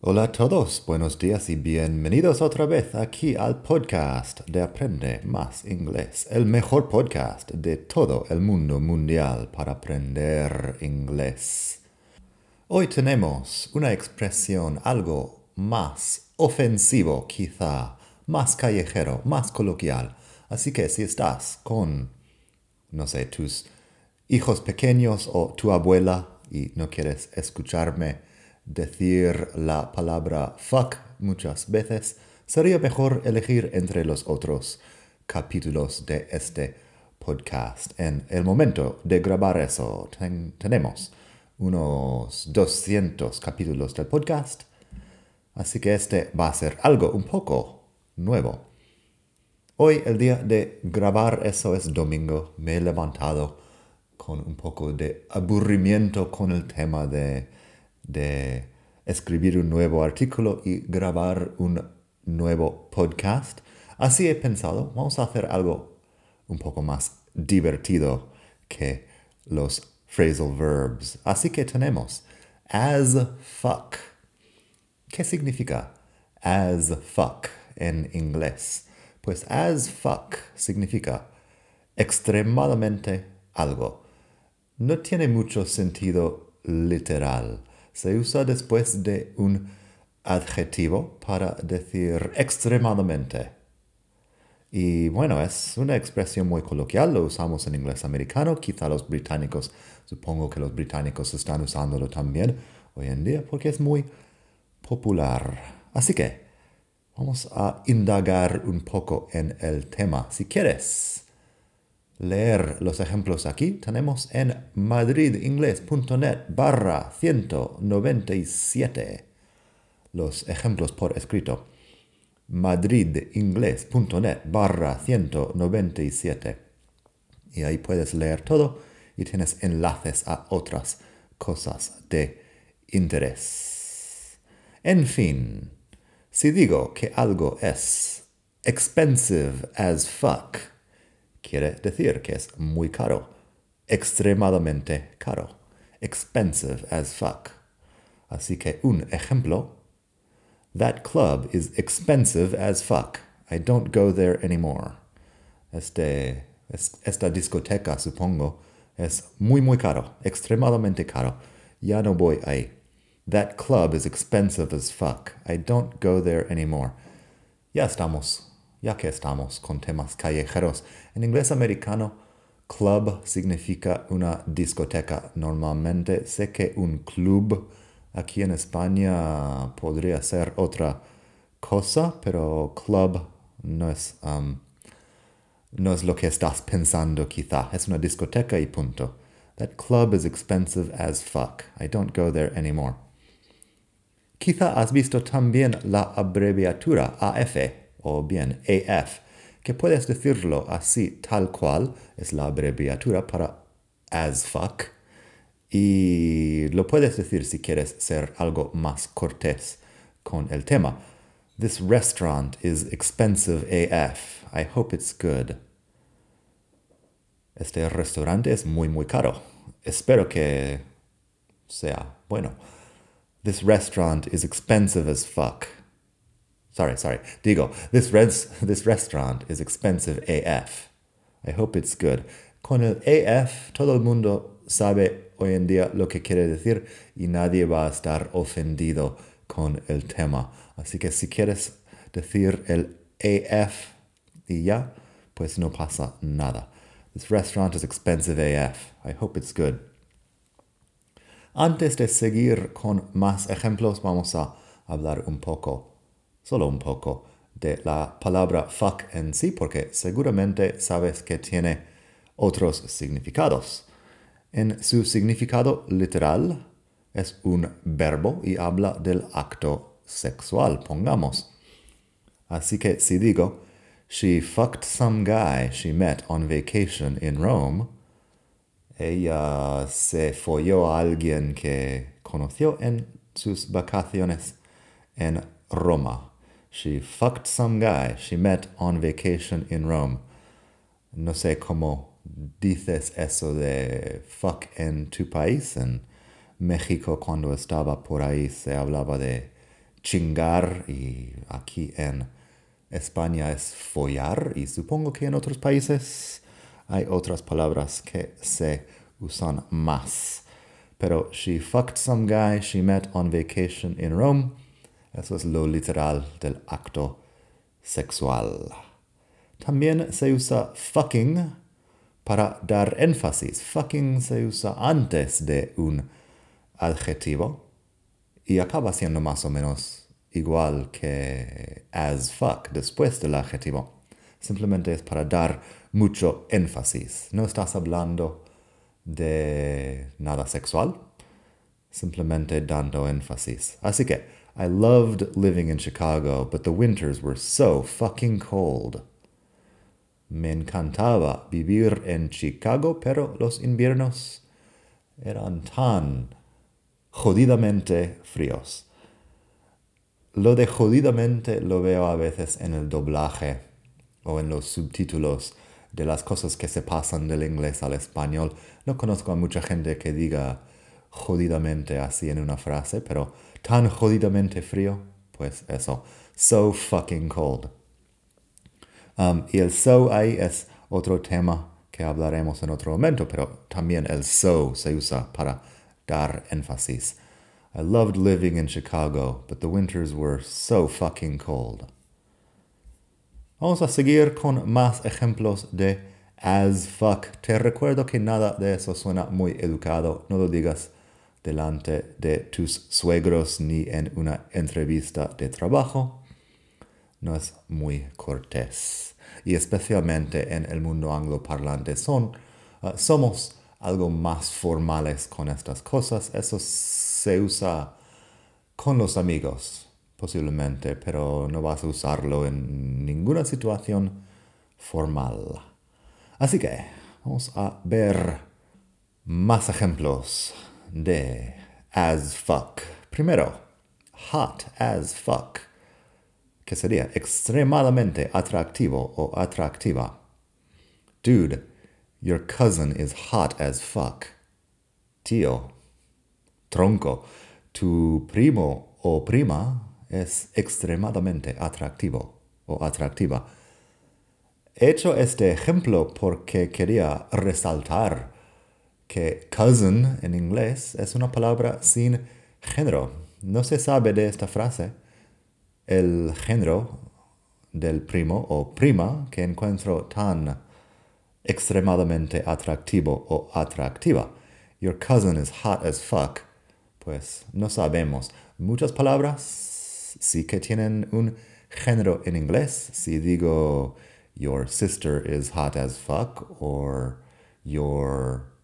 Hola a todos, buenos días y bienvenidos otra vez aquí al podcast de Aprende Más Inglés, el mejor podcast de todo el mundo mundial para aprender inglés. Hoy tenemos una expresión algo más ofensivo quizá, más callejero, más coloquial, así que si estás con, no sé, tus hijos pequeños o tu abuela y no quieres escucharme, decir la palabra fuck muchas veces, sería mejor elegir entre los otros capítulos de este podcast. En el momento de grabar eso, tenemos unos 200 capítulos del podcast, así que este va a ser algo un poco nuevo. Hoy, el día de grabar eso es domingo, me he levantado con un poco de aburrimiento con el tema de de escribir un nuevo artículo y grabar un nuevo podcast. Así he pensado, vamos a hacer algo un poco más divertido que los phrasal verbs. Así que tenemos as fuck. ¿Qué significa as fuck en inglés? Pues as fuck significa extremadamente algo. No tiene mucho sentido literal se usa después de un adjetivo para decir extremadamente. Y bueno, es una expresión muy coloquial, lo usamos en inglés americano, quizá los británicos, supongo que los británicos están usándolo también hoy en día porque es muy popular. Así que vamos a indagar un poco en el tema. Si quieres leer los ejemplos aquí, tenemos en madridingles.net barra 197 los ejemplos por escrito. madridingles.net barra 197. Y ahí puedes leer todo y tienes enlaces a otras cosas de interés. En fin, si digo que algo es expensive as fuck, quiere decir que es muy caro, extremadamente caro, expensive as fuck. Así que un ejemplo, that club is expensive as fuck. I don't go there anymore. Este, esta discoteca, supongo, es muy, muy caro, extremadamente caro. Ya no voy ahí. That club is expensive as fuck. I don't go there anymore. Ya estamos ya que estamos con temas callejeros. En inglés americano, club significa una discoteca. Normalmente sé que un club aquí en España podría ser otra cosa, pero club no es, um, no es lo que estás pensando quizá. Es una discoteca y punto. That club is expensive as fuck. I don't go there anymore. Quizá has visto también la abreviatura AF o bien AF, que puedes decirlo así tal cual, es la abreviatura para as fuck, y lo puedes decir si quieres ser algo más cortés con el tema. This restaurant is expensive AF. I hope it's good. Este restaurante es muy, muy caro. Espero que sea bueno. This restaurant is expensive as fuck. Sorry, sorry. Digo, this, res this restaurant is expensive AF. I hope it's good. Con el AF, todo el mundo sabe hoy en día lo que quiere decir y nadie va a estar ofendido con el tema. Así que si quieres decir el AF y ya, pues no pasa nada. This restaurant is expensive AF. I hope it's good. Antes de seguir con más ejemplos, vamos a hablar un poco solo un poco de la palabra fuck en sí, porque seguramente sabes que tiene otros significados. En su significado literal es un verbo y habla del acto sexual, pongamos. Así que si digo, she fucked some guy she met on vacation in Rome, ella se folló a alguien que conoció en sus vacaciones en Roma. She fucked some guy she met on vacation in Rome. No sé cómo dices eso de fuck en tu país. En México cuando estaba por ahí se hablaba de chingar y aquí en España es follar y supongo que en otros países hay otras palabras que se usan más. Pero she fucked some guy she met on vacation in Rome. Eso es lo literal del acto sexual. También se usa fucking para dar énfasis. Fucking se usa antes de un adjetivo y acaba siendo más o menos igual que as fuck después del adjetivo. Simplemente es para dar mucho énfasis. No estás hablando de nada sexual, simplemente dando énfasis. Así que, I loved living in Chicago, but the winters were so fucking cold. Me encantaba vivir en Chicago, pero los inviernos eran tan jodidamente fríos. Lo de jodidamente lo veo a veces en el doblaje o en los subtítulos de las cosas que se pasan del inglés al español. No conozco a mucha gente que diga jodidamente así en una frase, pero tan jodidamente frío, pues eso. So fucking cold. Um, y el so ahí es otro tema que hablaremos en otro momento, pero también el so se usa para dar énfasis. I loved living in Chicago, but the winters were so fucking cold. Vamos a seguir con más ejemplos de as fuck. Te recuerdo que nada de eso suena muy educado. No lo digas delante de tus suegros ni en una entrevista de trabajo. No es muy cortés. Y especialmente en el mundo angloparlante son, uh, somos algo más formales con estas cosas. Eso se usa con los amigos, posiblemente, pero no vas a usarlo en ninguna situación formal. Así que vamos a ver más ejemplos de as fuck. Primero, hot as fuck, que sería extremadamente atractivo o atractiva. Dude, Your cousin is hot as fuck. Tío, tronco, tu primo o prima es extremadamente atractivo o atractiva. He hecho este ejemplo porque quería resaltar que cousin en inglés es una palabra sin género. No se sabe de esta frase el género del primo o prima que encuentro tan extremadamente atractivo o atractiva. Your cousin is hot as fuck. Pues no sabemos. Muchas palabras sí que tienen un género en inglés. Si digo your sister is hot as fuck or your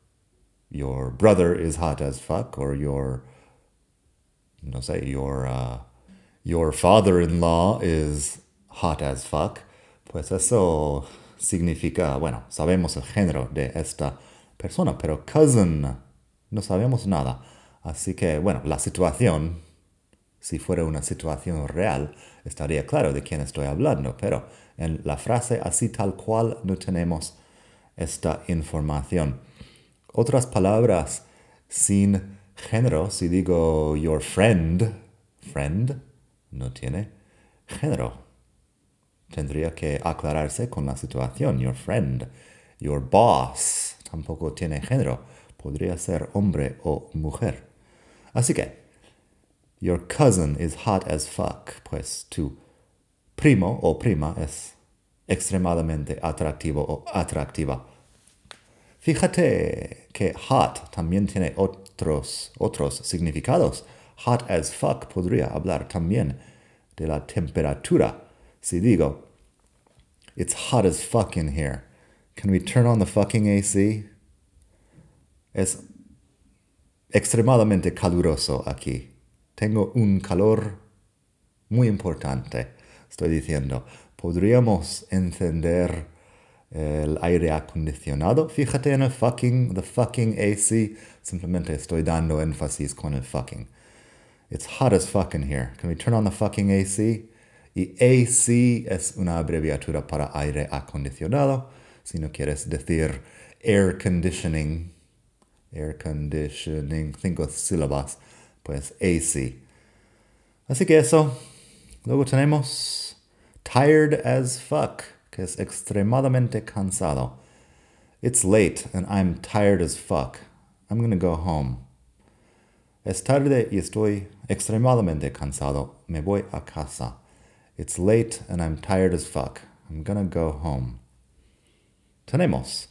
your brother is hot as fuck or your no sé, your uh, your father-in-law is hot as fuck. Pues eso significa, bueno, sabemos el género de esta persona, pero cousin no sabemos nada. Así que, bueno, la situación, si fuera una situación real, estaría claro de quién estoy hablando, pero en la frase así tal cual no tenemos esta información. Otras palabras sin género, si digo your friend, friend, no tiene género tendría que aclararse con la situación. Your friend, your boss, tampoco tiene género. Podría ser hombre o mujer. Así que, your cousin is hot as fuck. Pues tu primo o prima es extremadamente atractivo o atractiva. Fíjate que hot también tiene otros, otros significados. Hot as fuck podría hablar también de la temperatura Si digo, it's hot as fuck in here. Can we turn on the fucking AC? Es extremadamente caluroso aquí. Tengo un calor muy importante. Estoy diciendo, podríamos encender el aire acondicionado. Fíjate en el fucking, the fucking AC. Simplemente estoy dando énfasis con el fucking. It's hot as fuck in here. Can we turn on the fucking AC? Y AC es una abreviatura para aire acondicionado. Si no quieres decir air conditioning, air conditioning, cinco sílabas, pues AC. Así que eso. Luego tenemos tired as fuck, que es extremadamente cansado. It's late and I'm tired as fuck. I'm gonna go home. Es tarde y estoy extremadamente cansado. Me voy a casa. It's late and I'm tired as fuck. I'm gonna go home. Tenemos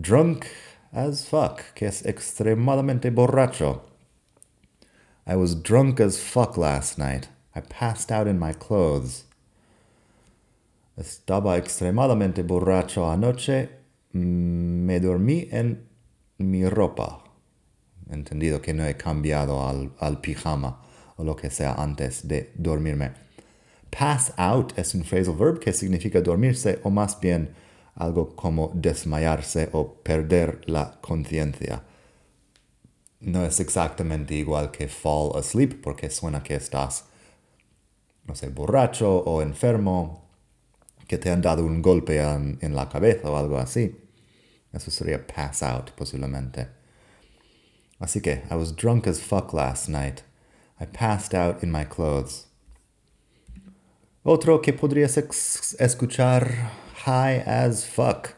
drunk as fuck, que es extremadamente borracho. I was drunk as fuck last night. I passed out in my clothes. Estaba extremadamente borracho anoche. Me dormí en mi ropa. Entendido que no he cambiado al, al pijama o lo que sea antes de dormirme. Pass out es un phrasal verb que significa dormirse o más bien algo como desmayarse o perder la conciencia. No es exactamente igual que fall asleep porque suena que estás, no sé, borracho o enfermo, que te han dado un golpe en, en la cabeza o algo así. Eso sería pass out posiblemente. Así que, I was drunk as fuck last night. I passed out in my clothes. Otro que podrías escuchar, high as fuck.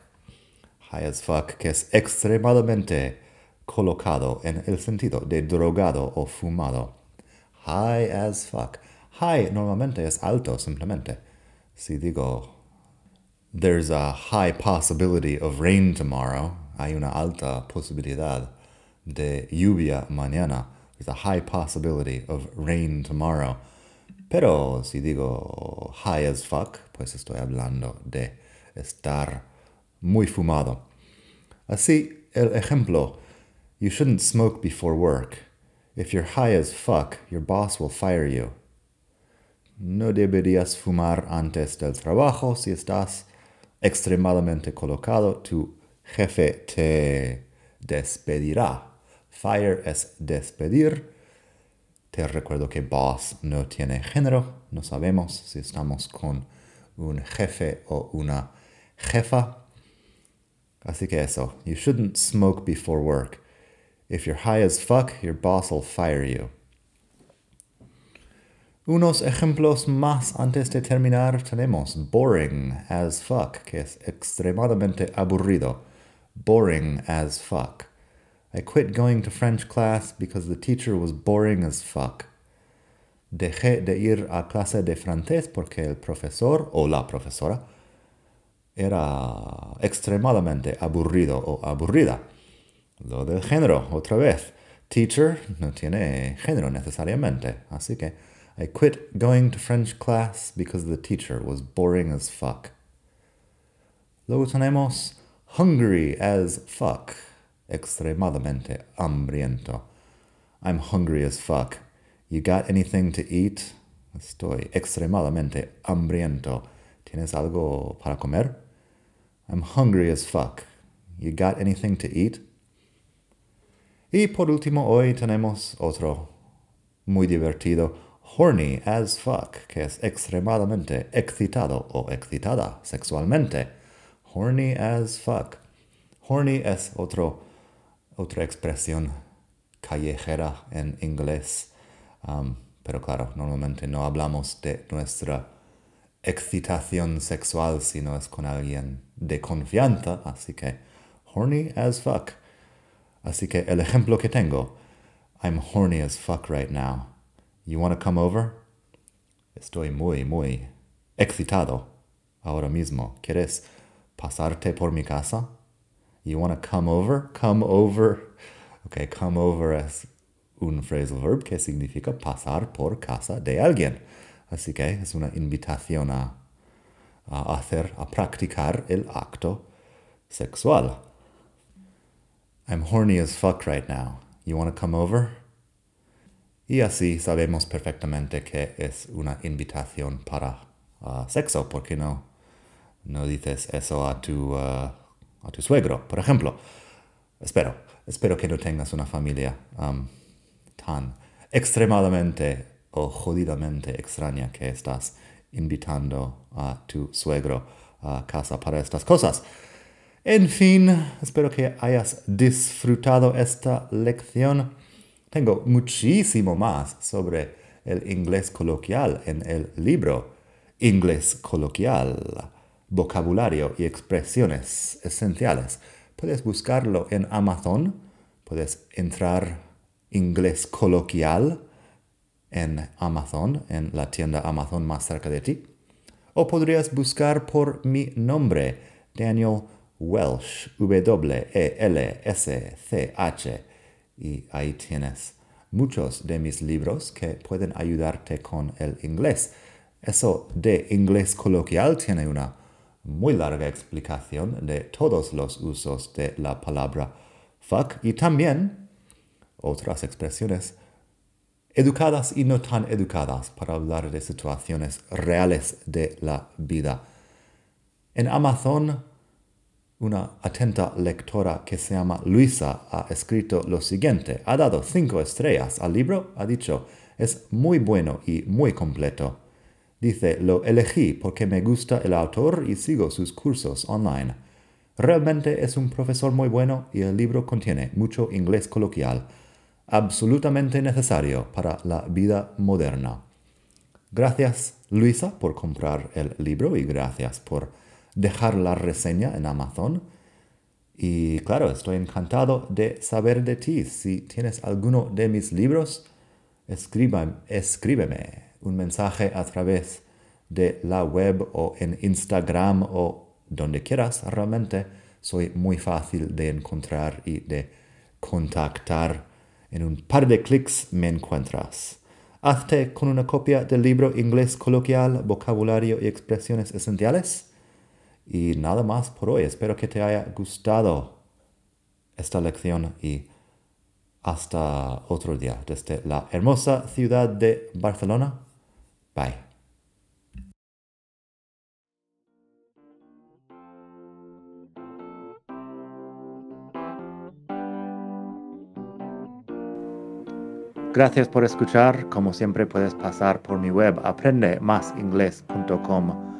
High as fuck, que es extremadamente colocado en el sentido de drogado o fumado. High as fuck. High normalmente es alto simplemente. Si digo, there's a high possibility of rain tomorrow, hay una alta posibilidad de lluvia mañana. There's a high possibility of rain tomorrow. Pero si digo high as fuck, pues estoy hablando de estar muy fumado. Así, el ejemplo, you shouldn't smoke before work. If you're high as fuck, your boss will fire you. No deberías fumar antes del trabajo si estás extremadamente colocado. Tu jefe te despedirá. Fire es despedir. Te recuerdo que boss no tiene género. No sabemos si estamos con un jefe o una jefa. Así que eso. You shouldn't smoke before work. If you're high as fuck, your boss will fire you. Unos ejemplos más antes de terminar tenemos boring as fuck, que es extremadamente aburrido. Boring as fuck. I quit going to French class because the teacher was boring as fuck. Dejé de ir a clase de francés porque el profesor o la profesora era extremadamente aburrido o aburrida. Lo del género, otra vez. Teacher no tiene género necesariamente. Así que I quit going to French class because the teacher was boring as fuck. Luego tenemos hungry as fuck. Extremadamente hambriento. I'm hungry as fuck. You got anything to eat? Estoy extremadamente hambriento. ¿Tienes algo para comer? I'm hungry as fuck. You got anything to eat? Y por último, hoy tenemos otro muy divertido, horny as fuck, que es extremadamente excitado o excitada sexualmente. Horny as fuck. Horny es otro, otra expresión callejera en inglés. Pero claro, normalmente no hablamos de nuestra excitación sexual si no es con alguien de confianza, así que horny as fuck. Así que el ejemplo que tengo, I'm horny as fuck right now. You want to come over? Estoy muy, muy excitado ahora mismo. ¿Quieres pasarte por mi casa? You want to come over? Come over. Okay, come over es un phrasal verb que significa pasar por casa de alguien. Así que es una invitación a, a hacer, a practicar el acto sexual. I'm horny as fuck right now. You want to come over? Y así sabemos perfectamente que es una invitación para uh, sexo, porque no, No dices eso a tu, uh, a tu suegro, por ejemplo. Espero, espero que no tengas una familia um, tan extremadamente o jodidamente extraña que estás invitando a tu suegro a casa para estas cosas. En fin, espero que hayas disfrutado esta lección. Tengo muchísimo más sobre el inglés coloquial en el libro Inglés coloquial, vocabulario y expresiones esenciales. Puedes buscarlo en Amazon, puedes entrar inglés coloquial en Amazon, en la tienda Amazon más cerca de ti. O podrías buscar por mi nombre, Daniel Welsh, W-E-L-S-C-H. Y ahí tienes muchos de mis libros que pueden ayudarte con el inglés. Eso de inglés coloquial tiene una muy larga explicación de todos los usos de la palabra fuck y también otras expresiones educadas y no tan educadas para hablar de situaciones reales de la vida. En Amazon, una atenta lectora que se llama Luisa ha escrito lo siguiente. Ha dado cinco estrellas al libro, ha dicho, es muy bueno y muy completo. Dice, lo elegí porque me gusta el autor y sigo sus cursos online. Realmente es un profesor muy bueno y el libro contiene mucho inglés coloquial absolutamente necesario para la vida moderna. Gracias, Luisa, por comprar el libro y gracias por dejar la reseña en Amazon. Y claro, estoy encantado de saber de ti. Si tienes alguno de mis libros, escríbeme un mensaje a través de la web o en Instagram o donde quieras. Realmente soy muy fácil de encontrar y de contactar en un par de clics me encuentras. Hazte con una copia del libro Inglés Coloquial, Vocabulario y Expresiones Esenciales. Y nada más por hoy. Espero que te haya gustado esta lección y hasta otro día desde la hermosa ciudad de Barcelona. Bye. Gracias por escuchar. Como siempre puedes pasar por mi web aprendemasingles.com.